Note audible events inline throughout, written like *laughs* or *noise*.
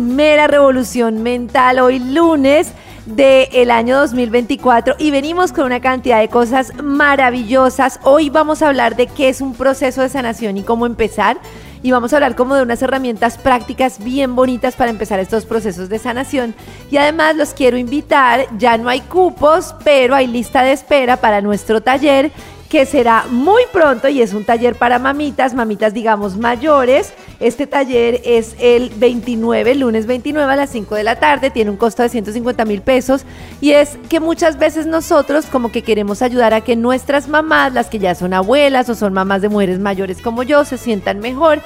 revolución mental hoy lunes del año 2024 y venimos con una cantidad de cosas maravillosas. Hoy vamos a hablar de qué es un proceso de sanación y cómo empezar. Y vamos a hablar como de unas herramientas prácticas bien bonitas para empezar estos procesos de sanación. Y además los quiero invitar, ya no hay cupos, pero hay lista de espera para nuestro taller que será muy pronto y es un taller para mamitas, mamitas digamos mayores. Este taller es el 29, lunes 29 a las 5 de la tarde, tiene un costo de 150 mil pesos y es que muchas veces nosotros como que queremos ayudar a que nuestras mamás, las que ya son abuelas o son mamás de mujeres mayores como yo, se sientan mejor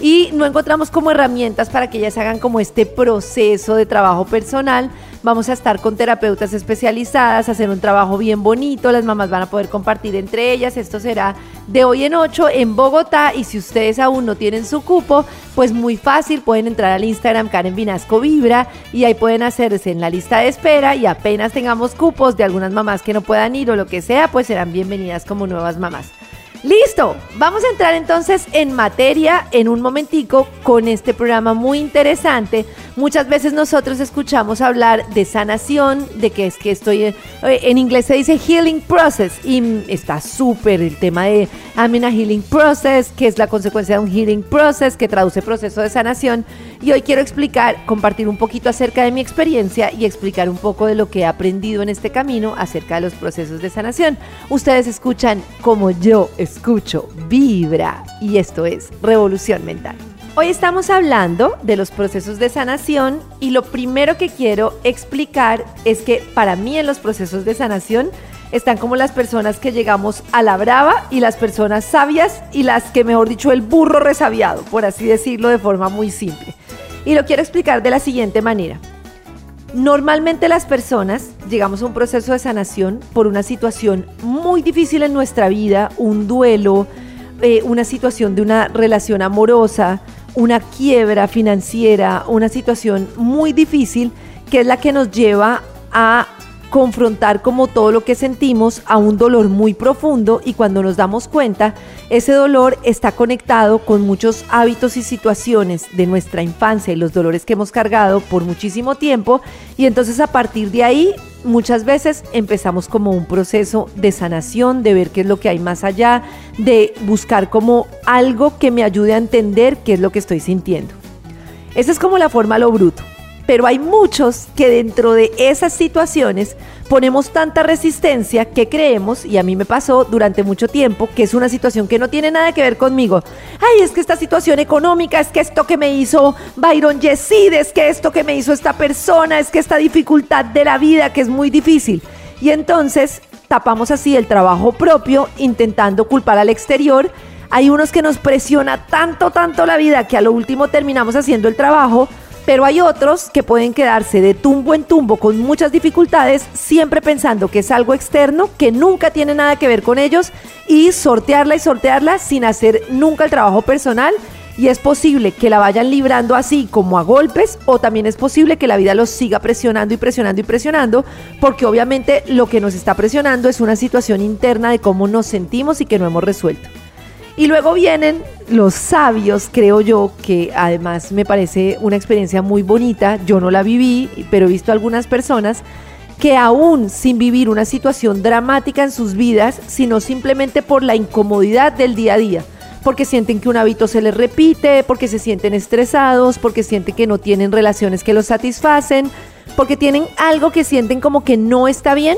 y no encontramos como herramientas para que ellas hagan como este proceso de trabajo personal. Vamos a estar con terapeutas especializadas, hacer un trabajo bien bonito, las mamás van a poder compartir entre ellas. Esto será de hoy en 8 en Bogotá y si ustedes aún no tienen su cupo, pues muy fácil, pueden entrar al Instagram Karen Vinasco Vibra y ahí pueden hacerse en la lista de espera y apenas tengamos cupos de algunas mamás que no puedan ir o lo que sea, pues serán bienvenidas como nuevas mamás. Listo, vamos a entrar entonces en materia en un momentico con este programa muy interesante. Muchas veces nosotros escuchamos hablar de sanación, de que es que estoy en, en inglés se dice healing process y está súper el tema de I'm in a healing process, que es la consecuencia de un healing process, que traduce proceso de sanación. Y hoy quiero explicar, compartir un poquito acerca de mi experiencia y explicar un poco de lo que he aprendido en este camino acerca de los procesos de sanación. Ustedes escuchan como yo escucho, vibra y esto es Revolución Mental. Hoy estamos hablando de los procesos de sanación y lo primero que quiero explicar es que para mí en los procesos de sanación están como las personas que llegamos a la brava y las personas sabias y las que, mejor dicho, el burro resabiado, por así decirlo de forma muy simple. Y lo quiero explicar de la siguiente manera. Normalmente las personas llegamos a un proceso de sanación por una situación muy difícil en nuestra vida, un duelo, eh, una situación de una relación amorosa, una quiebra financiera, una situación muy difícil que es la que nos lleva a confrontar como todo lo que sentimos a un dolor muy profundo y cuando nos damos cuenta, ese dolor está conectado con muchos hábitos y situaciones de nuestra infancia y los dolores que hemos cargado por muchísimo tiempo y entonces a partir de ahí muchas veces empezamos como un proceso de sanación, de ver qué es lo que hay más allá, de buscar como algo que me ayude a entender qué es lo que estoy sintiendo. Esa es como la forma lo bruto pero hay muchos que dentro de esas situaciones ponemos tanta resistencia que creemos, y a mí me pasó durante mucho tiempo, que es una situación que no tiene nada que ver conmigo. Ay, es que esta situación económica, es que esto que me hizo Byron Yesid, es que esto que me hizo esta persona, es que esta dificultad de la vida que es muy difícil. Y entonces tapamos así el trabajo propio intentando culpar al exterior. Hay unos que nos presiona tanto, tanto la vida que a lo último terminamos haciendo el trabajo pero hay otros que pueden quedarse de tumbo en tumbo con muchas dificultades, siempre pensando que es algo externo, que nunca tiene nada que ver con ellos, y sortearla y sortearla sin hacer nunca el trabajo personal. Y es posible que la vayan librando así como a golpes o también es posible que la vida los siga presionando y presionando y presionando porque obviamente lo que nos está presionando es una situación interna de cómo nos sentimos y que no hemos resuelto. Y luego vienen los sabios, creo yo, que además me parece una experiencia muy bonita. Yo no la viví, pero he visto algunas personas que aún sin vivir una situación dramática en sus vidas, sino simplemente por la incomodidad del día a día, porque sienten que un hábito se les repite, porque se sienten estresados, porque sienten que no tienen relaciones que los satisfacen, porque tienen algo que sienten como que no está bien,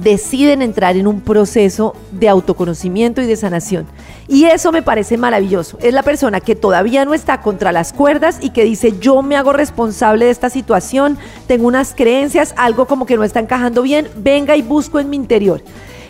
deciden entrar en un proceso de autoconocimiento y de sanación. Y eso me parece maravilloso. Es la persona que todavía no está contra las cuerdas y que dice, yo me hago responsable de esta situación, tengo unas creencias, algo como que no está encajando bien, venga y busco en mi interior.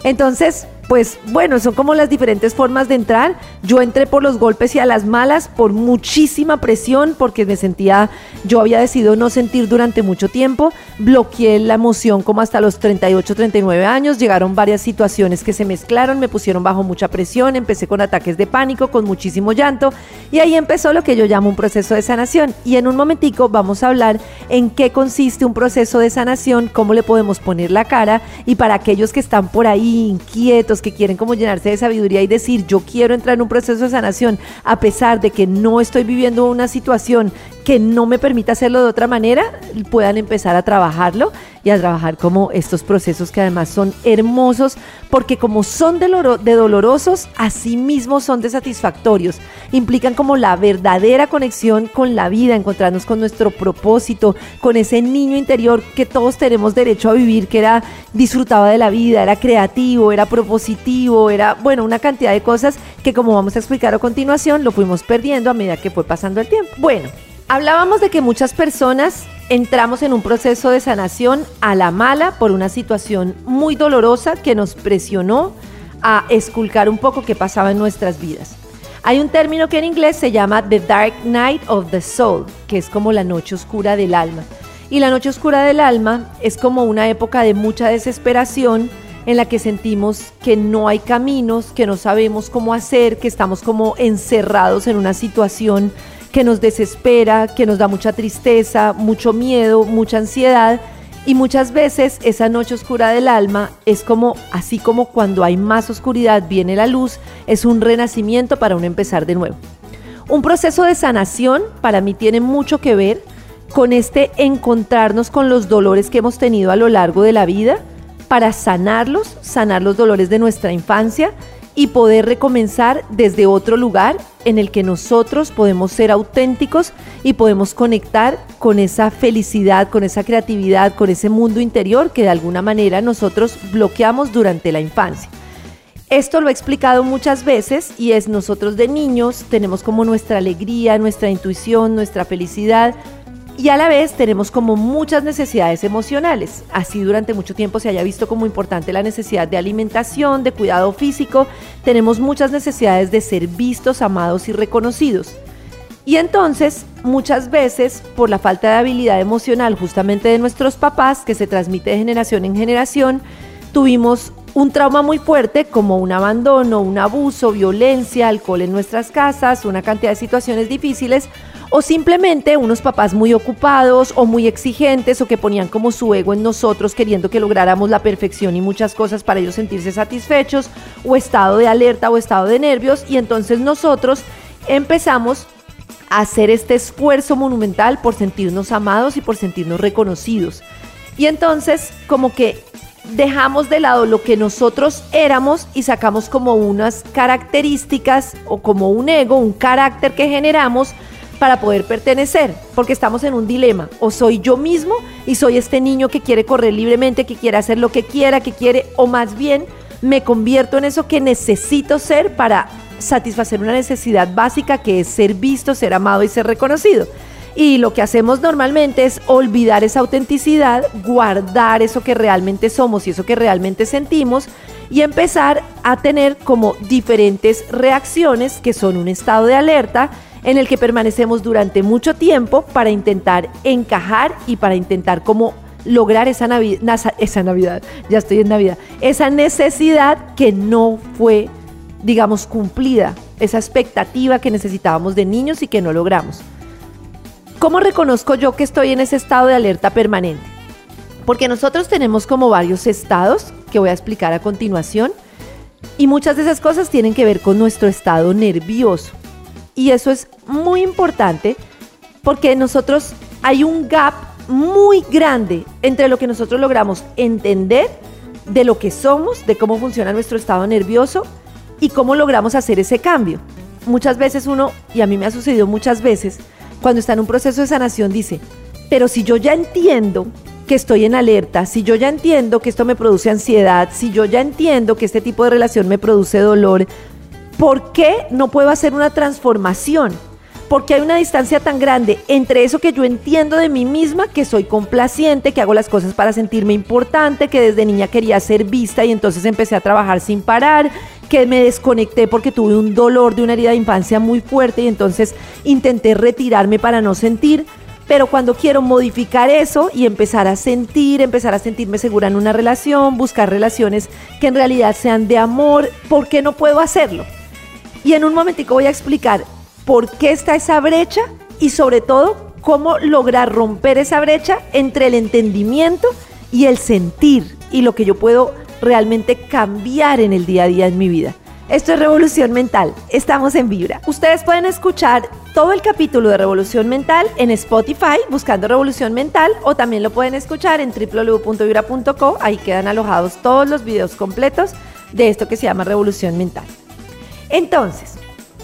Entonces, pues bueno, son como las diferentes formas de entrar. Yo entré por los golpes y a las malas, por muchísima presión, porque me sentía, yo había decidido no sentir durante mucho tiempo, bloqueé la emoción como hasta los 38, 39 años, llegaron varias situaciones que se mezclaron, me pusieron bajo mucha presión, empecé con ataques de pánico, con muchísimo llanto, y ahí empezó lo que yo llamo un proceso de sanación. Y en un momentico vamos a hablar en qué consiste un proceso de sanación, cómo le podemos poner la cara, y para aquellos que están por ahí inquietos, que quieren como llenarse de sabiduría y decir, yo quiero entrar en un proceso de sanación, a pesar de que no estoy viviendo una situación que no me permita hacerlo de otra manera, puedan empezar a trabajarlo y a trabajar como estos procesos que además son hermosos, porque como son de, dolorosos, así mismo son de satisfactorios. Implican como la verdadera conexión con la vida, encontrarnos con nuestro propósito, con ese niño interior que todos tenemos derecho a vivir, que era disfrutaba de la vida, era creativo, era propositivo, era, bueno, una cantidad de cosas que como vamos a explicar a continuación, lo fuimos perdiendo a medida que fue pasando el tiempo. Bueno, Hablábamos de que muchas personas entramos en un proceso de sanación a la mala por una situación muy dolorosa que nos presionó a esculcar un poco qué pasaba en nuestras vidas. Hay un término que en inglés se llama The Dark Night of the Soul, que es como la noche oscura del alma. Y la noche oscura del alma es como una época de mucha desesperación en la que sentimos que no hay caminos, que no sabemos cómo hacer, que estamos como encerrados en una situación que nos desespera, que nos da mucha tristeza, mucho miedo, mucha ansiedad. Y muchas veces esa noche oscura del alma es como, así como cuando hay más oscuridad viene la luz, es un renacimiento para un empezar de nuevo. Un proceso de sanación para mí tiene mucho que ver con este encontrarnos con los dolores que hemos tenido a lo largo de la vida para sanarlos, sanar los dolores de nuestra infancia y poder recomenzar desde otro lugar en el que nosotros podemos ser auténticos y podemos conectar con esa felicidad, con esa creatividad, con ese mundo interior que de alguna manera nosotros bloqueamos durante la infancia. Esto lo he explicado muchas veces y es nosotros de niños tenemos como nuestra alegría, nuestra intuición, nuestra felicidad, y a la vez tenemos como muchas necesidades emocionales. Así durante mucho tiempo se haya visto como importante la necesidad de alimentación, de cuidado físico, tenemos muchas necesidades de ser vistos, amados y reconocidos. Y entonces, muchas veces, por la falta de habilidad emocional justamente de nuestros papás, que se transmite de generación en generación, tuvimos un trauma muy fuerte como un abandono, un abuso, violencia, alcohol en nuestras casas, una cantidad de situaciones difíciles o simplemente unos papás muy ocupados o muy exigentes o que ponían como su ego en nosotros queriendo que lográramos la perfección y muchas cosas para ellos sentirse satisfechos o estado de alerta o estado de nervios y entonces nosotros empezamos a hacer este esfuerzo monumental por sentirnos amados y por sentirnos reconocidos. Y entonces como que dejamos de lado lo que nosotros éramos y sacamos como unas características o como un ego, un carácter que generamos para poder pertenecer, porque estamos en un dilema. O soy yo mismo y soy este niño que quiere correr libremente, que quiere hacer lo que quiera, que quiere, o más bien me convierto en eso que necesito ser para satisfacer una necesidad básica que es ser visto, ser amado y ser reconocido. Y lo que hacemos normalmente es olvidar esa autenticidad, guardar eso que realmente somos y eso que realmente sentimos y empezar a tener como diferentes reacciones que son un estado de alerta en el que permanecemos durante mucho tiempo para intentar encajar y para intentar como lograr esa, esa Navidad, ya estoy en Navidad, esa necesidad que no fue, digamos, cumplida, esa expectativa que necesitábamos de niños y que no logramos. ¿Cómo reconozco yo que estoy en ese estado de alerta permanente? Porque nosotros tenemos como varios estados que voy a explicar a continuación y muchas de esas cosas tienen que ver con nuestro estado nervioso. Y eso es muy importante porque nosotros hay un gap muy grande entre lo que nosotros logramos entender de lo que somos, de cómo funciona nuestro estado nervioso y cómo logramos hacer ese cambio. Muchas veces uno, y a mí me ha sucedido muchas veces, cuando está en un proceso de sanación dice, pero si yo ya entiendo que estoy en alerta, si yo ya entiendo que esto me produce ansiedad, si yo ya entiendo que este tipo de relación me produce dolor, ¿por qué no puedo hacer una transformación? porque hay una distancia tan grande entre eso que yo entiendo de mí misma, que soy complaciente, que hago las cosas para sentirme importante, que desde niña quería ser vista y entonces empecé a trabajar sin parar, que me desconecté porque tuve un dolor de una herida de infancia muy fuerte y entonces intenté retirarme para no sentir. Pero cuando quiero modificar eso y empezar a sentir, empezar a sentirme segura en una relación, buscar relaciones que en realidad sean de amor, ¿por qué no puedo hacerlo? Y en un momentico voy a explicar por qué está esa brecha y sobre todo cómo lograr romper esa brecha entre el entendimiento y el sentir y lo que yo puedo realmente cambiar en el día a día en mi vida. Esto es Revolución Mental, estamos en Vibra. Ustedes pueden escuchar todo el capítulo de Revolución Mental en Spotify buscando Revolución Mental o también lo pueden escuchar en www.vibra.co, ahí quedan alojados todos los videos completos de esto que se llama Revolución Mental. Entonces,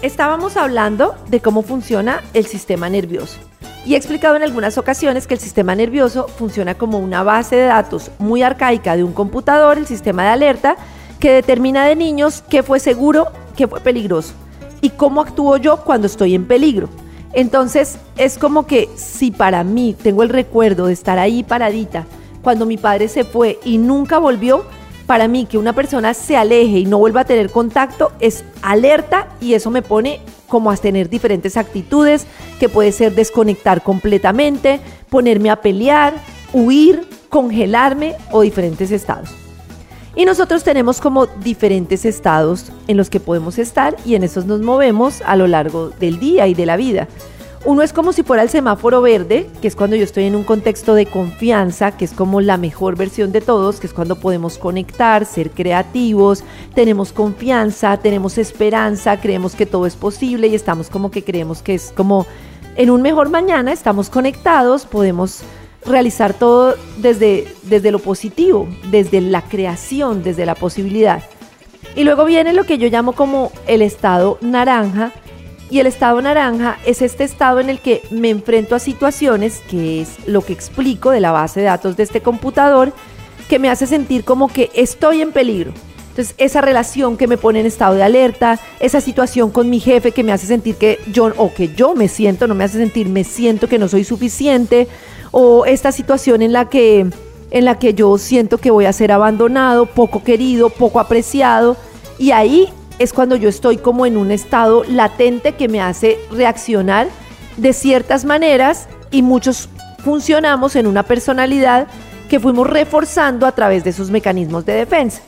estábamos hablando de cómo funciona el sistema nervioso. Y he explicado en algunas ocasiones que el sistema nervioso funciona como una base de datos muy arcaica de un computador, el sistema de alerta, que determina de niños qué fue seguro, qué fue peligroso y cómo actúo yo cuando estoy en peligro. Entonces es como que si para mí tengo el recuerdo de estar ahí paradita cuando mi padre se fue y nunca volvió, para mí que una persona se aleje y no vuelva a tener contacto es alerta y eso me pone como a tener diferentes actitudes, que puede ser desconectar completamente, ponerme a pelear, huir, congelarme o diferentes estados. Y nosotros tenemos como diferentes estados en los que podemos estar y en esos nos movemos a lo largo del día y de la vida. Uno es como si fuera el semáforo verde, que es cuando yo estoy en un contexto de confianza, que es como la mejor versión de todos, que es cuando podemos conectar, ser creativos, tenemos confianza, tenemos esperanza, creemos que todo es posible y estamos como que creemos que es como en un mejor mañana, estamos conectados, podemos realizar todo desde, desde lo positivo, desde la creación, desde la posibilidad. Y luego viene lo que yo llamo como el estado naranja, y el estado naranja es este estado en el que me enfrento a situaciones, que es lo que explico de la base de datos de este computador, que me hace sentir como que estoy en peligro. Entonces, esa relación que me pone en estado de alerta, esa situación con mi jefe que me hace sentir que yo, o que yo me siento, no me hace sentir, me siento que no soy suficiente, o esta situación en la que, en la que yo siento que voy a ser abandonado, poco querido, poco apreciado, y ahí es cuando yo estoy como en un estado latente que me hace reaccionar de ciertas maneras y muchos funcionamos en una personalidad que fuimos reforzando a través de esos mecanismos de defensa.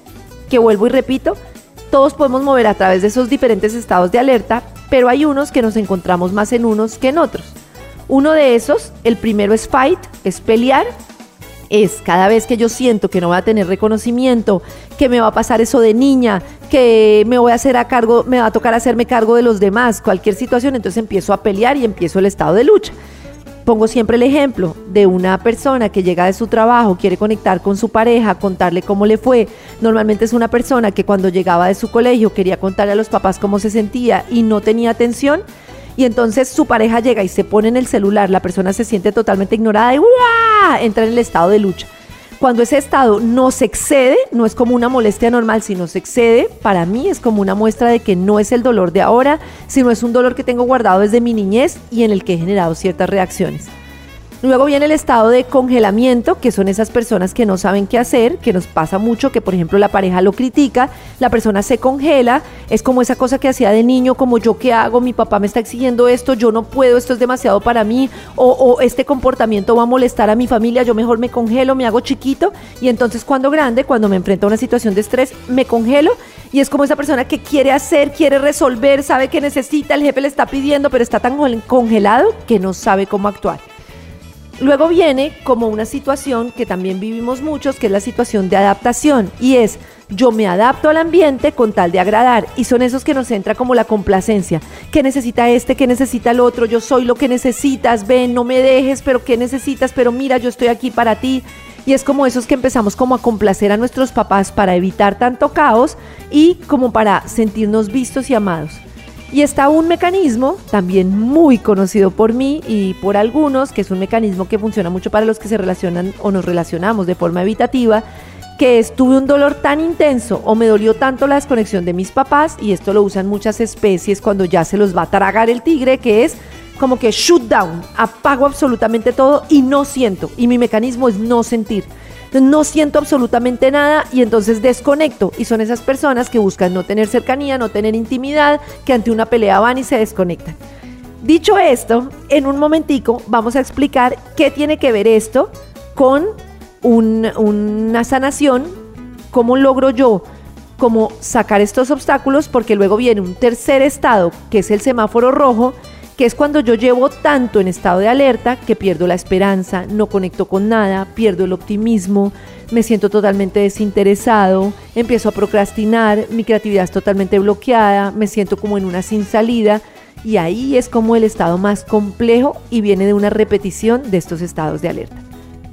Que vuelvo y repito, todos podemos mover a través de esos diferentes estados de alerta, pero hay unos que nos encontramos más en unos que en otros. Uno de esos, el primero es fight, es pelear, es cada vez que yo siento que no voy a tener reconocimiento, que me va a pasar eso de niña, que me voy a hacer a cargo, me va a tocar hacerme cargo de los demás, cualquier situación, entonces empiezo a pelear y empiezo el estado de lucha. Pongo siempre el ejemplo de una persona que llega de su trabajo, quiere conectar con su pareja, contarle cómo le fue. Normalmente es una persona que cuando llegaba de su colegio quería contarle a los papás cómo se sentía y no tenía atención y entonces su pareja llega y se pone en el celular, la persona se siente totalmente ignorada y entra en el estado de lucha. Cuando ese estado no se excede, no es como una molestia normal, sino se excede, para mí es como una muestra de que no es el dolor de ahora, sino es un dolor que tengo guardado desde mi niñez y en el que he generado ciertas reacciones. Luego viene el estado de congelamiento, que son esas personas que no saben qué hacer, que nos pasa mucho, que por ejemplo la pareja lo critica, la persona se congela, es como esa cosa que hacía de niño, como yo qué hago, mi papá me está exigiendo esto, yo no puedo, esto es demasiado para mí, o, o este comportamiento va a molestar a mi familia, yo mejor me congelo, me hago chiquito, y entonces cuando grande, cuando me enfrento a una situación de estrés, me congelo y es como esa persona que quiere hacer, quiere resolver, sabe que necesita, el jefe le está pidiendo, pero está tan congelado que no sabe cómo actuar. Luego viene como una situación que también vivimos muchos, que es la situación de adaptación. Y es, yo me adapto al ambiente con tal de agradar. Y son esos que nos entra como la complacencia. ¿Qué necesita este? ¿Qué necesita el otro? Yo soy lo que necesitas. Ven, no me dejes, pero ¿qué necesitas? Pero mira, yo estoy aquí para ti. Y es como esos que empezamos como a complacer a nuestros papás para evitar tanto caos y como para sentirnos vistos y amados. Y está un mecanismo también muy conocido por mí y por algunos, que es un mecanismo que funciona mucho para los que se relacionan o nos relacionamos de forma evitativa, que tuve un dolor tan intenso o me dolió tanto la desconexión de mis papás, y esto lo usan muchas especies cuando ya se los va a tragar el tigre, que es como que shoot down, apago absolutamente todo y no siento. Y mi mecanismo es no sentir. No siento absolutamente nada y entonces desconecto. Y son esas personas que buscan no tener cercanía, no tener intimidad, que ante una pelea van y se desconectan. Dicho esto, en un momentico vamos a explicar qué tiene que ver esto con una sanación, cómo logro yo cómo sacar estos obstáculos, porque luego viene un tercer estado, que es el semáforo rojo, que es cuando yo llevo tanto en estado de alerta que pierdo la esperanza, no conecto con nada, pierdo el optimismo, me siento totalmente desinteresado, empiezo a procrastinar, mi creatividad es totalmente bloqueada, me siento como en una sin salida y ahí es como el estado más complejo y viene de una repetición de estos estados de alerta.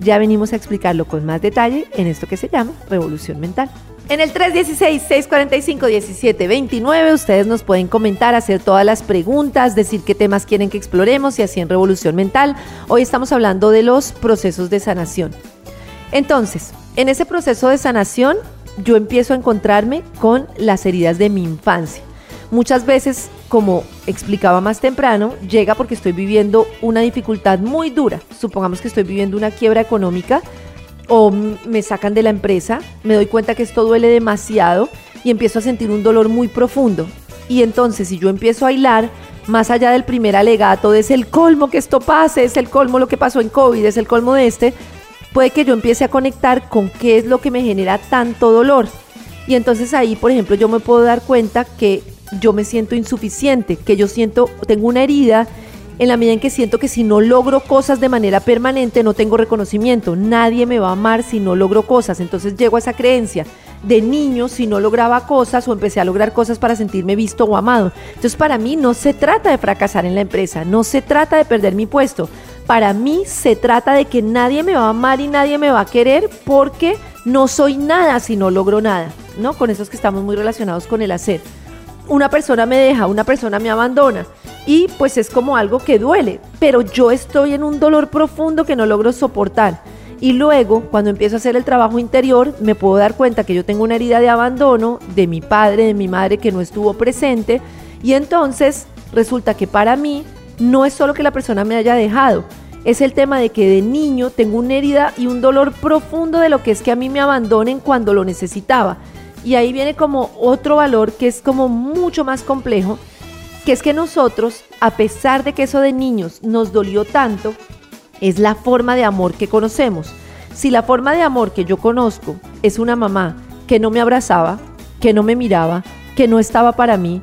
Ya venimos a explicarlo con más detalle en esto que se llama revolución mental. En el 316-645-1729 ustedes nos pueden comentar, hacer todas las preguntas, decir qué temas quieren que exploremos y así en Revolución Mental. Hoy estamos hablando de los procesos de sanación. Entonces, en ese proceso de sanación yo empiezo a encontrarme con las heridas de mi infancia. Muchas veces, como explicaba más temprano, llega porque estoy viviendo una dificultad muy dura. Supongamos que estoy viviendo una quiebra económica o me sacan de la empresa, me doy cuenta que esto duele demasiado y empiezo a sentir un dolor muy profundo. Y entonces si yo empiezo a hilar, más allá del primer alegato, es el colmo que esto pase, es el colmo lo que pasó en COVID, es el colmo de este, puede que yo empiece a conectar con qué es lo que me genera tanto dolor. Y entonces ahí, por ejemplo, yo me puedo dar cuenta que yo me siento insuficiente, que yo siento, tengo una herida en la medida en que siento que si no logro cosas de manera permanente no tengo reconocimiento. Nadie me va a amar si no logro cosas. Entonces llego a esa creencia. De niño, si no lograba cosas o empecé a lograr cosas para sentirme visto o amado. Entonces para mí no se trata de fracasar en la empresa, no se trata de perder mi puesto. Para mí se trata de que nadie me va a amar y nadie me va a querer porque no soy nada si no logro nada, ¿no? Con esos que estamos muy relacionados con el hacer. Una persona me deja, una persona me abandona y pues es como algo que duele, pero yo estoy en un dolor profundo que no logro soportar. Y luego, cuando empiezo a hacer el trabajo interior, me puedo dar cuenta que yo tengo una herida de abandono de mi padre, de mi madre que no estuvo presente. Y entonces resulta que para mí no es solo que la persona me haya dejado, es el tema de que de niño tengo una herida y un dolor profundo de lo que es que a mí me abandonen cuando lo necesitaba. Y ahí viene como otro valor que es como mucho más complejo que es que nosotros, a pesar de que eso de niños nos dolió tanto, es la forma de amor que conocemos. Si la forma de amor que yo conozco es una mamá que no me abrazaba, que no me miraba, que no estaba para mí,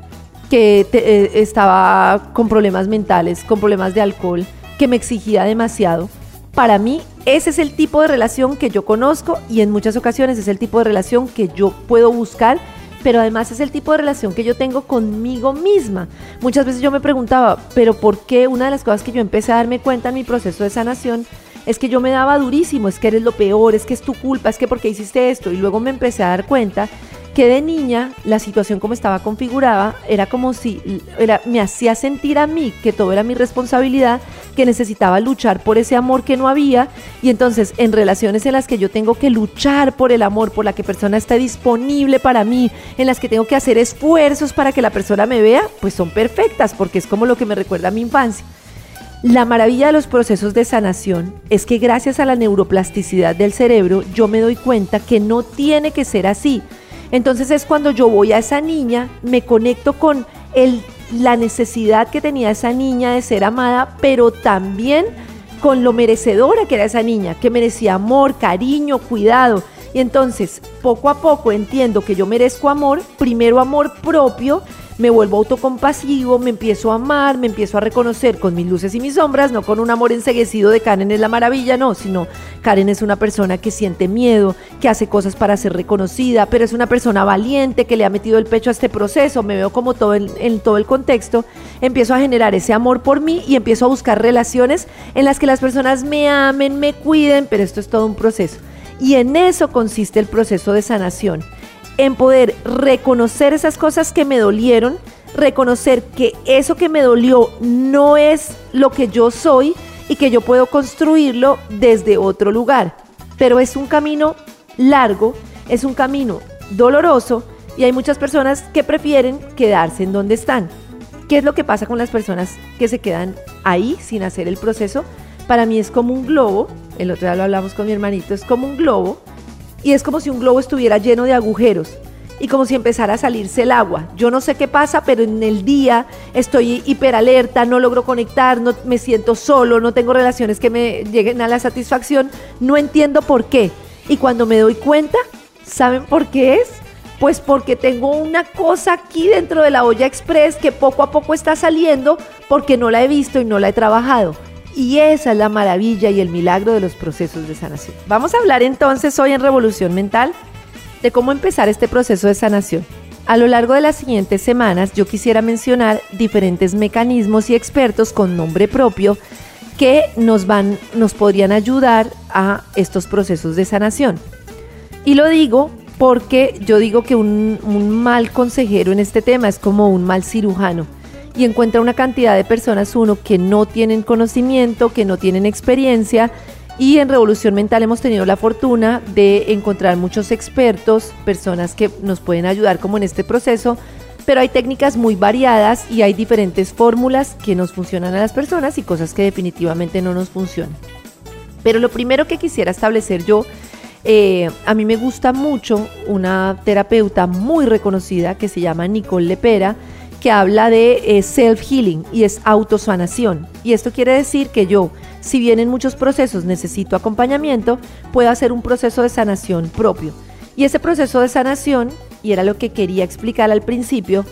que eh, estaba con problemas mentales, con problemas de alcohol, que me exigía demasiado, para mí ese es el tipo de relación que yo conozco y en muchas ocasiones es el tipo de relación que yo puedo buscar pero además es el tipo de relación que yo tengo conmigo misma. Muchas veces yo me preguntaba, pero ¿por qué una de las cosas que yo empecé a darme cuenta en mi proceso de sanación es que yo me daba durísimo, es que eres lo peor, es que es tu culpa, es que porque hiciste esto? Y luego me empecé a dar cuenta que de niña la situación como estaba configurada era como si era, me hacía sentir a mí que todo era mi responsabilidad, que necesitaba luchar por ese amor que no había y entonces en relaciones en las que yo tengo que luchar por el amor, por la que persona esté disponible para mí, en las que tengo que hacer esfuerzos para que la persona me vea, pues son perfectas porque es como lo que me recuerda a mi infancia. La maravilla de los procesos de sanación es que gracias a la neuroplasticidad del cerebro yo me doy cuenta que no tiene que ser así entonces es cuando yo voy a esa niña, me conecto con la necesidad que tenía esa niña de ser amada, pero también con lo merecedora que era esa niña, que merecía amor, cariño, cuidado. Y entonces, poco a poco entiendo que yo merezco amor, primero amor propio, me vuelvo autocompasivo, me empiezo a amar, me empiezo a reconocer con mis luces y mis sombras, no con un amor enseguecido de Karen es la maravilla, no, sino Karen es una persona que siente miedo, que hace cosas para ser reconocida, pero es una persona valiente que le ha metido el pecho a este proceso, me veo como todo en, en todo el contexto, empiezo a generar ese amor por mí y empiezo a buscar relaciones en las que las personas me amen, me cuiden, pero esto es todo un proceso. Y en eso consiste el proceso de sanación en poder reconocer esas cosas que me dolieron, reconocer que eso que me dolió no es lo que yo soy y que yo puedo construirlo desde otro lugar. Pero es un camino largo es un camino doloroso y hay muchas personas que prefieren quedarse en donde están. ¿Qué es lo que pasa con las personas que se quedan ahí sin hacer el proceso? Para mí es como un globo, el otro día lo hablamos con mi hermanito, es como un globo y es como si un globo estuviera lleno de agujeros y como si empezara a salirse el agua. Yo no sé qué pasa, pero en el día estoy hiperalerta, no logro conectar, no me siento solo, no tengo relaciones que me lleguen a la satisfacción, no entiendo por qué. Y cuando me doy cuenta, ¿saben por qué es? Pues porque tengo una cosa aquí dentro de la olla express que poco a poco está saliendo porque no la he visto y no la he trabajado. Y esa es la maravilla y el milagro de los procesos de sanación. Vamos a hablar entonces hoy en Revolución Mental de cómo empezar este proceso de sanación. A lo largo de las siguientes semanas yo quisiera mencionar diferentes mecanismos y expertos con nombre propio que nos van nos podrían ayudar a estos procesos de sanación. Y lo digo porque yo digo que un, mal consejero en este tema es como un mal cirujano y encuentra una cantidad de personas, uno, que no tienen conocimiento, que no tienen experiencia y en Revolución Mental hemos tenido la fortuna de encontrar muchos expertos, personas que nos pueden ayudar como en este proceso, pero hay técnicas muy variadas y hay diferentes fórmulas que nos funcionan a las personas y cosas que definitivamente no nos funcionan. Pero lo primero que quisiera establecer yo eh, a mí me gusta mucho una terapeuta muy reconocida que se llama Nicole Lepera, que habla de eh, self-healing y es autosanación. Y esto quiere decir que yo, si bien en muchos procesos necesito acompañamiento, puedo hacer un proceso de sanación propio. Y ese proceso de sanación, y era lo que quería explicar al principio,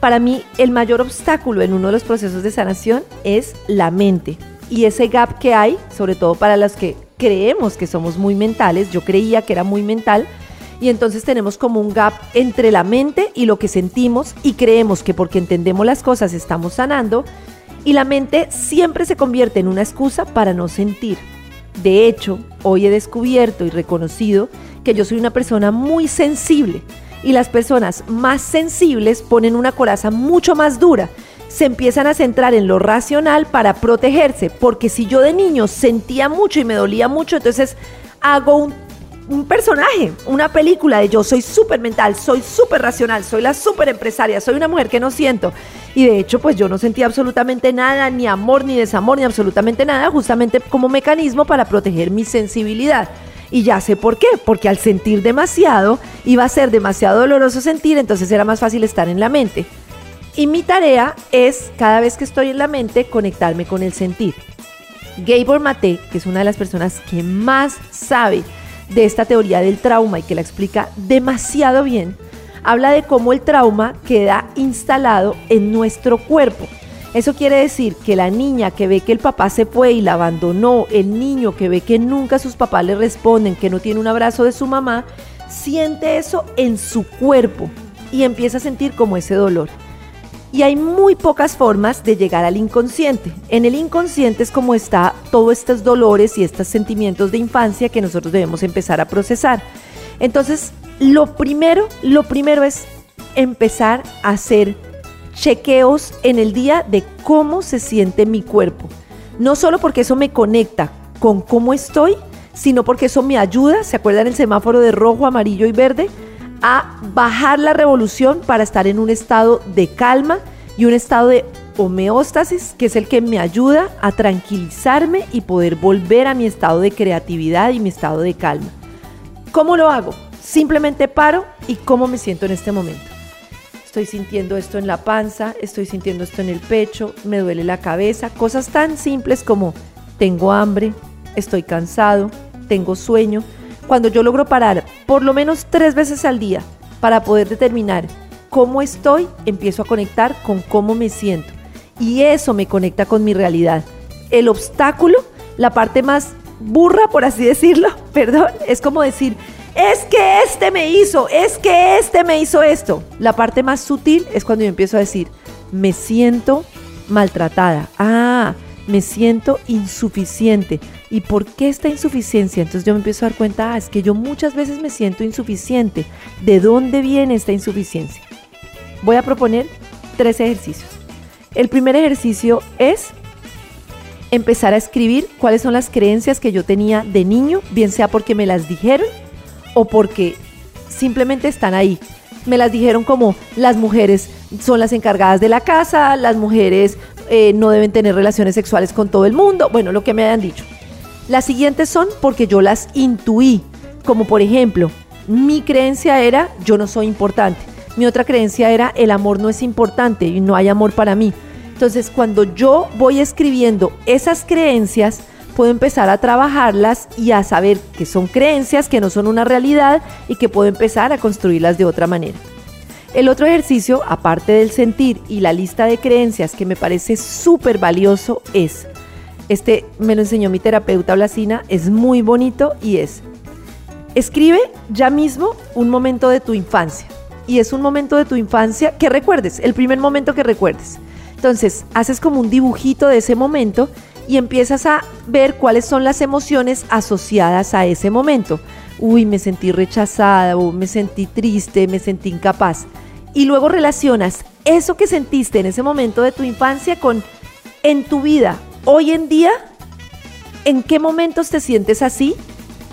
para mí el mayor obstáculo en uno de los procesos de sanación es la mente. Y ese gap que hay, sobre todo para los que creemos que somos muy mentales, yo creía que era muy mental, y entonces tenemos como un gap entre la mente y lo que sentimos y creemos que porque entendemos las cosas estamos sanando y la mente siempre se convierte en una excusa para no sentir. De hecho, hoy he descubierto y reconocido que yo soy una persona muy sensible y las personas más sensibles ponen una coraza mucho más dura se empiezan a centrar en lo racional para protegerse, porque si yo de niño sentía mucho y me dolía mucho, entonces hago un, personaje, una película de yo soy súper mental, soy súper racional, soy la súper empresaria, soy una mujer que no siento. Y de hecho, pues yo no sentía absolutamente nada, ni amor, ni desamor, ni absolutamente nada, justamente como mecanismo para proteger mi sensibilidad. Y ya sé por qué, porque al sentir demasiado iba a ser demasiado doloroso sentir, entonces era más fácil estar en la mente. Y mi tarea es, cada vez que estoy en la mente, conectarme con el sentir. Gabor Mate, que es una de las personas que más sabe de esta teoría del trauma y que la explica demasiado bien, habla de cómo el trauma queda instalado en nuestro cuerpo. Eso quiere decir que la niña que ve que el papá se fue y la abandonó, el niño que ve que nunca sus papás le responden, que no tiene un abrazo de su mamá, siente eso en su cuerpo y empieza a sentir como ese dolor. Y hay muy pocas formas de llegar al inconsciente. En el inconsciente es como está todos estos dolores y estos sentimientos de infancia que nosotros debemos empezar a procesar. Entonces, lo primero, lo primero es empezar a hacer chequeos en el día de cómo se siente mi cuerpo. No solo porque eso me conecta con cómo estoy, sino porque eso me ayuda, ¿se acuerdan el semáforo de rojo, amarillo y verde? A bajar la revolución para estar en un estado de calma y un estado de homeostasis, que es el que me ayuda a tranquilizarme y poder volver a mi estado de creatividad y mi estado de calma. ¿Cómo lo hago? Simplemente paro y cómo me siento en este momento. Estoy sintiendo esto en la panza, estoy sintiendo esto en el pecho, me duele la cabeza, cosas tan simples como tengo hambre, estoy cansado, tengo sueño cuando yo logro parar por lo menos tres veces al día para poder determinar cómo estoy, empiezo a conectar con cómo me siento. Y eso me conecta con mi realidad. El obstáculo, la parte más burra, por así decirlo, *laughs* perdón, es como decir, es que este me hizo, es que este me hizo esto. La parte más sutil es cuando yo empiezo a decir, me siento maltratada. Ah, me siento insuficiente. ¿Y por qué esta insuficiencia? Entonces yo me empiezo a dar cuenta, ah, es que yo muchas veces me siento insuficiente. ¿De dónde viene esta insuficiencia? Voy a proponer tres ejercicios. El primer ejercicio es empezar a escribir cuáles son las creencias que yo tenía de niño, bien sea porque me las dijeron o porque simplemente están ahí. Me las dijeron como las mujeres son las encargadas de la casa, las mujeres eh, no deben tener relaciones sexuales con todo el mundo, bueno, lo que me hayan dicho. Las siguientes son porque yo las intuí, como por ejemplo, mi creencia era yo no soy importante. Mi otra creencia era el amor no es importante y no hay amor para mí. Entonces, cuando yo voy escribiendo esas creencias, puedo empezar a trabajarlas y a saber que son creencias, que no son una realidad y que puedo empezar a construirlas de otra manera. El otro ejercicio, aparte del sentir y la lista de creencias que me parece súper valioso, es, este me lo enseñó mi terapeuta Blasina, es muy bonito y es, escribe ya mismo un momento de tu infancia. Y es un momento de tu infancia que recuerdes, el primer momento que recuerdes. Entonces, haces como un dibujito de ese momento y empiezas a ver cuáles son las emociones asociadas a ese momento. Uy, me sentí rechazada, o me sentí triste, me sentí incapaz. Y luego relacionas eso que sentiste en ese momento de tu infancia con en tu vida, hoy en día, en qué momentos te sientes así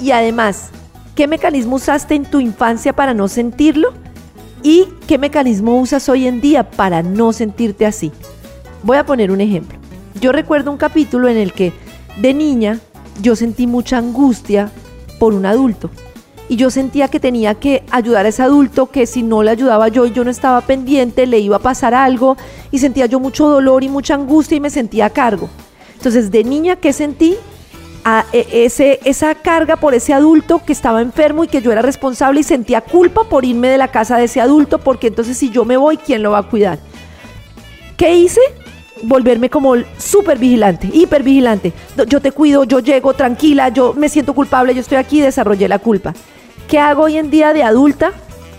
y además, qué mecanismo usaste en tu infancia para no sentirlo y qué mecanismo usas hoy en día para no sentirte así. Voy a poner un ejemplo. Yo recuerdo un capítulo en el que de niña yo sentí mucha angustia por un adulto. Y yo sentía que tenía que ayudar a ese adulto, que si no le ayudaba yo y yo no estaba pendiente, le iba a pasar algo. Y sentía yo mucho dolor y mucha angustia y me sentía a cargo. Entonces, de niña, ¿qué sentí? A e, ese, esa carga por ese adulto que estaba enfermo y que yo era responsable y sentía culpa por irme de la casa de ese adulto, porque entonces si yo me voy, ¿quién lo va a cuidar? ¿Qué hice? volverme como súper vigilante, hiper vigilante. Yo te cuido, yo llego tranquila, yo me siento culpable, yo estoy aquí, desarrollé la culpa. ¿Qué hago hoy en día de adulta?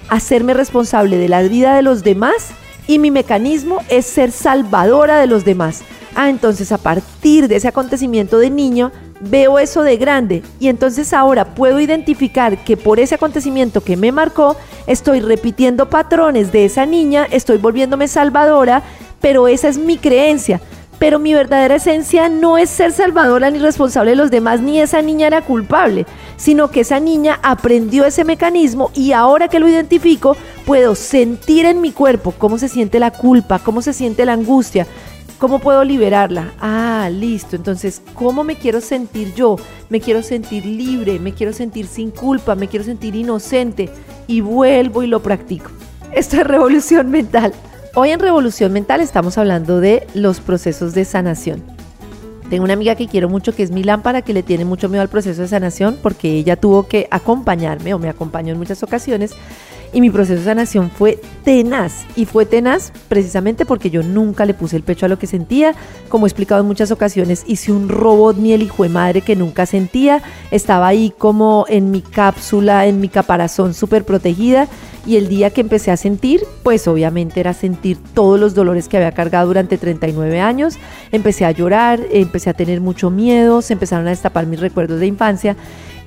Hacerme responsable de la vida de los demás y mi mecanismo es ser salvadora de los demás. Ah, entonces a partir de ese acontecimiento de niño, veo eso de grande y entonces ahora puedo identificar que por ese acontecimiento que me marcó, estoy repitiendo patrones de esa niña, estoy volviéndome salvadora pero esa es mi creencia. Pero mi verdadera esencia no es ser salvadora ni responsable de los demás, ni esa niña era culpable, sino que esa niña aprendió ese mecanismo y ahora que lo identifico, puedo sentir en mi cuerpo cómo se siente la culpa, cómo se siente la angustia, ¿Cómo puedo liberarla? Ah, listo. Entonces, ¿cómo me quiero sentir yo? Me quiero sentir libre, me quiero sentir sin culpa, me quiero sentir inocente. Y vuelvo y lo practico. Esto es revolución mental. Hoy en Revolución Mental estamos hablando de los procesos de sanación. Tengo una amiga que quiero mucho que es mi lámpara, que le tiene mucho miedo al proceso de sanación porque ella tuvo que acompañarme o me acompañó en muchas ocasiones y mi proceso de sanación fue tenaz. Y fue tenaz precisamente porque yo nunca le puse el pecho a lo que sentía. Como he explicado en muchas ocasiones, hice un robot ni el hijo de madre que nunca sentía. Estaba ahí como en mi cápsula, en mi caparazón súper protegida. Y el día que empecé a sentir, pues obviamente era sentir todos los dolores que había cargado durante 39 años. Empecé a llorar, empecé a tener mucho miedo, se empezaron a destapar mis recuerdos de infancia.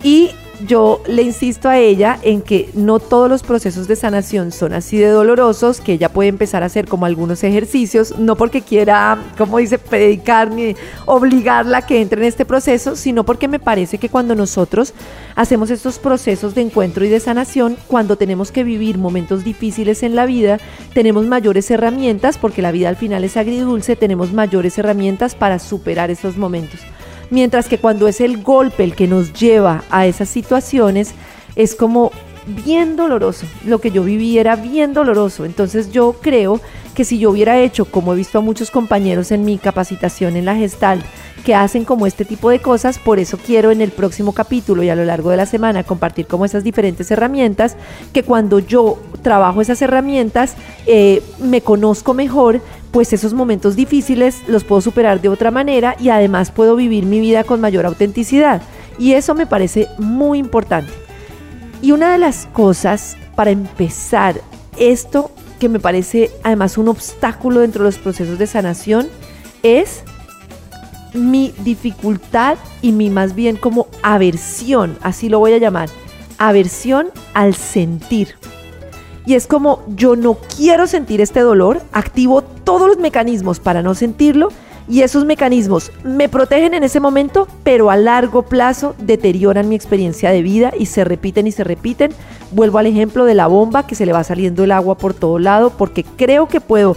Y yo le insisto a ella en que no todos los procesos de sanación son así de dolorosos, que ella puede empezar a hacer como algunos ejercicios, no porque quiera, como dice, predicar ni obligarla a que entre en este proceso, sino porque me parece que cuando nosotros hacemos estos procesos de encuentro y de sanación, cuando tenemos que vivir momentos difíciles en la vida, tenemos mayores herramientas, porque la vida al final es agridulce, tenemos mayores herramientas para superar esos momentos. Mientras que cuando es el golpe el que nos lleva a esas situaciones, es como bien doloroso. Lo que yo viví era bien doloroso. Entonces yo creo que si yo hubiera hecho, como he visto a muchos compañeros en mi capacitación en la gestal, que hacen como este tipo de cosas, por eso quiero en el próximo capítulo y a lo largo de la semana compartir como esas diferentes herramientas, que cuando yo trabajo esas herramientas, eh, me conozco mejor, pues esos momentos difíciles los puedo superar de otra manera y además puedo vivir mi vida con mayor autenticidad. Y eso me parece muy importante. Y una de las cosas para empezar esto que me parece además un obstáculo dentro de los procesos de sanación es mi dificultad y mi más bien como aversión, así lo voy a llamar, aversión al sentir. Y es como yo no quiero sentir este dolor, activo todos los mecanismos para no sentirlo Y esos mecanismos me protegen en ese momento, pero a largo plazo deterioran mi experiencia de vida y se repiten y se repiten. Vuelvo al ejemplo de la bomba que se le va saliendo el agua por todo lado porque creo que puedo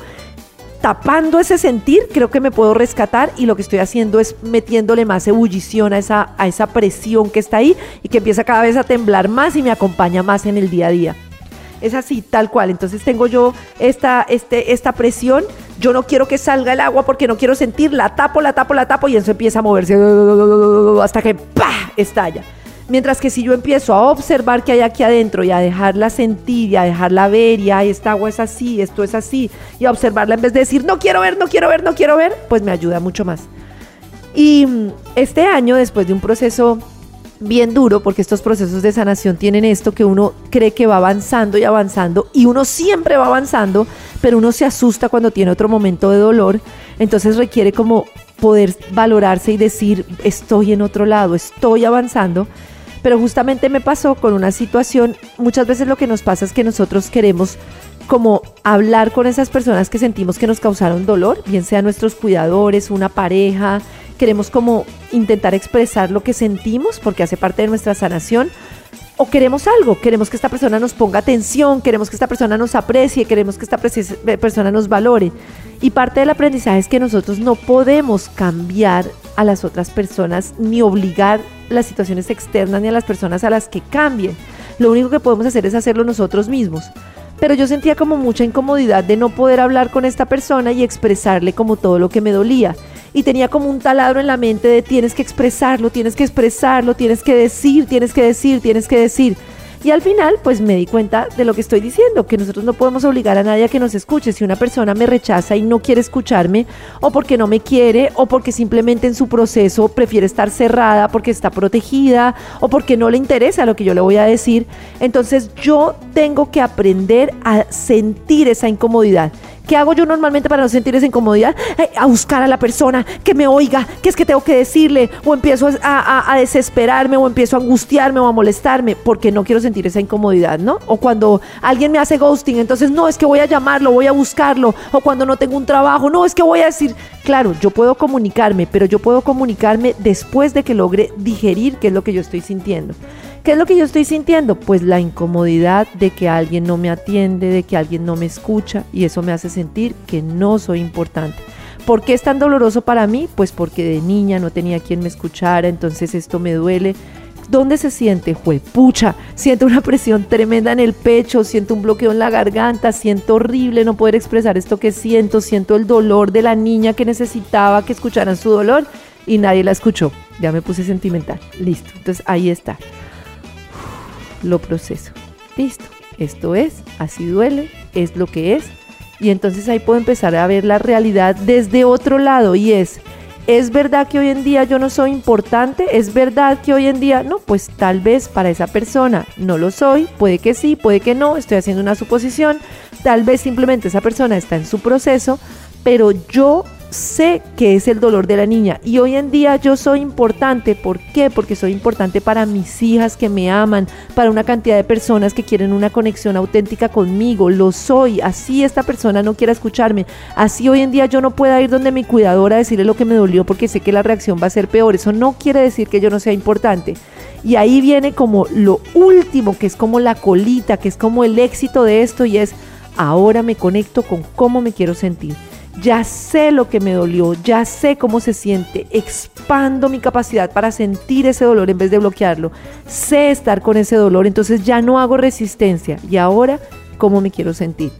tapando ese sentir, creo que me puedo rescatar y lo que estoy haciendo es metiéndole más ebullición a esa, a esa presión que está ahí y que empieza cada vez a temblar más y me acompaña más en el día a día. Es así, tal cual. Entonces tengo yo esta, este, esta presión. Yo no quiero que salga el agua porque no quiero sentir. La tapo, la tapo, la tapo y eso empieza a moverse hasta que ¡pah! estalla. Mientras que si yo empiezo a observar que hay aquí adentro y a dejarla sentir y a dejarla ver y esta agua es así, esto es así, y a observarla en vez de decir no quiero ver, no quiero ver, no quiero ver, pues me ayuda mucho más. Y este año, después de un proceso bien duro, porque estos procesos de sanación tienen esto que uno cree que va avanzando y avanzando, y uno siempre va avanzando, pero uno se asusta cuando tiene otro momento de dolor, entonces requiere como poder valorarse y decir, estoy en otro lado, estoy avanzando. Pero justamente me pasó con una situación, muchas veces lo que nos pasa es que nosotros queremos como hablar con esas personas que sentimos que nos causaron dolor, bien sea nuestros cuidadores, una pareja, queremos como intentar expresar lo que sentimos porque hace parte de nuestra sanación, o queremos algo, queremos que esta persona nos ponga atención, queremos que esta persona nos aprecie, queremos que esta persona nos valore. Y parte del aprendizaje es que nosotros no podemos cambiar a las otras personas ni obligar las situaciones externas ni a las personas a las que cambien. Lo único que podemos hacer es hacerlo nosotros mismos. Pero yo sentía como mucha incomodidad de no poder hablar con esta persona y expresarle como todo lo que me dolía. Y tenía como un taladro en la mente de tienes que expresarlo, tienes que expresarlo, tienes que decir, tienes que decir, tienes que decir. Y al final, pues me di cuenta de lo que estoy diciendo, que nosotros no podemos obligar a nadie a que nos escuche. Si una persona me rechaza y no quiere escucharme, o porque no me quiere, o porque simplemente en su proceso prefiere estar cerrada porque está protegida, o porque no le interesa lo que yo le voy a decir, entonces yo tengo que aprender a sentir esa incomodidad. ¿Qué hago yo normalmente para no sentir esa incomodidad? Eh, a buscar a la persona que me oiga, qué es que tengo que decirle, o empiezo a, desesperarme, o empiezo a angustiarme, o a molestarme, porque no quiero sentir esa incomodidad, ¿no? O cuando alguien me hace ghosting, entonces no, es que voy a llamarlo, voy a buscarlo, o cuando no tengo un trabajo, no, es que voy a decir, claro, yo puedo comunicarme, pero yo puedo comunicarme después de que logre digerir qué es lo que yo estoy sintiendo. ¿Qué es lo que yo estoy sintiendo? Pues la incomodidad de que alguien no me atiende, de que alguien no me escucha y eso me hace sentir que no soy importante. ¿Por qué es tan doloroso para mí? Pues porque de niña no tenía quien me escuchara, entonces esto me duele. ¿Dónde se siente? Juepucha, siento una presión tremenda en el pecho, siento un bloqueo en la garganta, siento horrible no poder expresar esto que siento, siento el dolor de la niña que necesitaba que escucharan su dolor y nadie la escuchó. Ya me puse sentimental. Listo. Entonces ahí está lo proceso. Listo, esto es, así duele, es lo que es. Y entonces ahí puedo empezar a ver la realidad desde otro lado y es, ¿es verdad que hoy en día yo no soy importante? ¿Es verdad que hoy en día no? Pues tal vez para esa persona no lo soy, puede que sí, puede que no, estoy haciendo una suposición, tal vez simplemente esa persona está en su proceso, pero yo sé que es el dolor de la niña y hoy en día yo soy importante. ¿Por qué? Porque soy importante para mis hijas que me aman, para una cantidad de personas que quieren una conexión auténtica conmigo. Lo soy. Así esta persona no quiera escucharme. Así hoy en día yo no pueda ir donde mi cuidadora a decirle lo que me dolió porque sé que la reacción va a ser peor. Eso no quiere decir que yo no sea importante. Y ahí viene como lo último, que es como la colita, que es como el éxito de esto y es ahora me conecto con cómo me quiero sentir ya sé lo que me dolió, ya sé cómo se siente, expando mi capacidad para sentir ese dolor en vez de bloquearlo, sé estar con ese dolor, entonces ya no hago resistencia. Y ahora, ¿cómo me quiero sentir?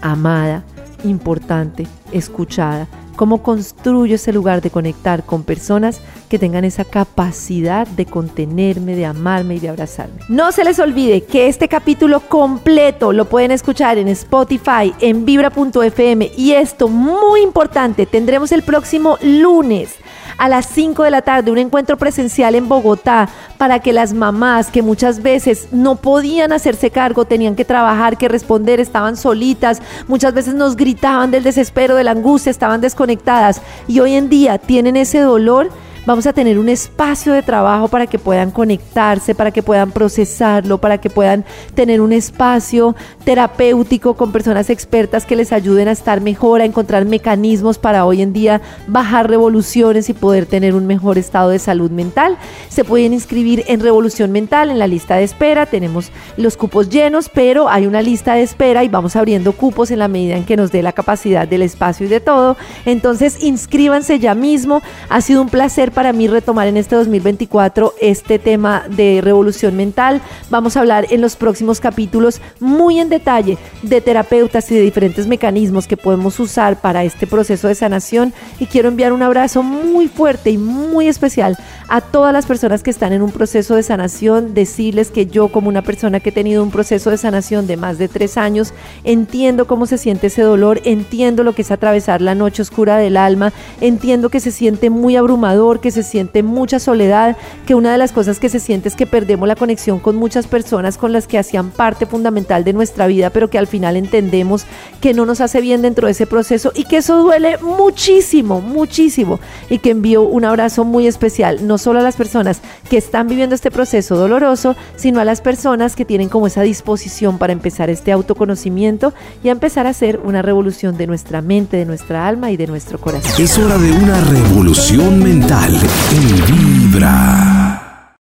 Amada, importante, escuchada, cómo construyo ese lugar de conectar con personas que tengan esa capacidad de contenerme, de amarme y de abrazarme. No se les olvide que este capítulo completo lo pueden escuchar en Spotify, en vibra.fm y esto muy importante, tendremos el próximo lunes a las 5 de la tarde un encuentro presencial en Bogotá para que las mamás que muchas veces no podían hacerse cargo, tenían que trabajar, que responder, estaban solitas, muchas veces nos gritaban del desespero, de la angustia, estaban desconectadas y hoy en día tienen ese dolor Vamos a tener un espacio de trabajo para que puedan conectarse, para que puedan procesarlo, para que puedan tener un espacio terapéutico con personas expertas que les ayuden a estar mejor, a encontrar mecanismos para hoy en día bajar revoluciones y poder tener un mejor estado de salud mental. Se pueden inscribir en Revolución Mental en la lista de espera. Tenemos los cupos llenos, pero hay una lista de espera y vamos abriendo cupos en la medida en que nos dé la capacidad del espacio y de todo. Entonces, inscríbanse ya mismo. Ha sido un placer para mí retomar en este 2024 este tema de revolución mental. Vamos a hablar en los próximos capítulos muy en detalle de terapeutas y de diferentes mecanismos que podemos usar para este proceso de sanación y quiero enviar un abrazo muy fuerte y muy especial a todas las personas que están en un proceso de sanación, decirles que yo como una persona que he tenido un proceso de sanación de más de tres años, entiendo cómo se siente ese dolor, entiendo lo que es atravesar la noche oscura del alma, entiendo que se siente muy abrumador, que se siente mucha soledad, que una de las cosas que se siente es que perdemos la conexión con muchas personas con las que hacían parte fundamental de nuestra vida, pero que al final entendemos que no nos hace bien dentro de ese proceso y que eso duele muchísimo, muchísimo y que envío un abrazo muy especial no solo a las personas que están viviendo este proceso doloroso, sino a las personas que tienen como esa disposición para empezar este autoconocimiento y a empezar a hacer una revolución de nuestra mente, de nuestra alma y de nuestro corazón. Es hora de una revolución mental en Vibra.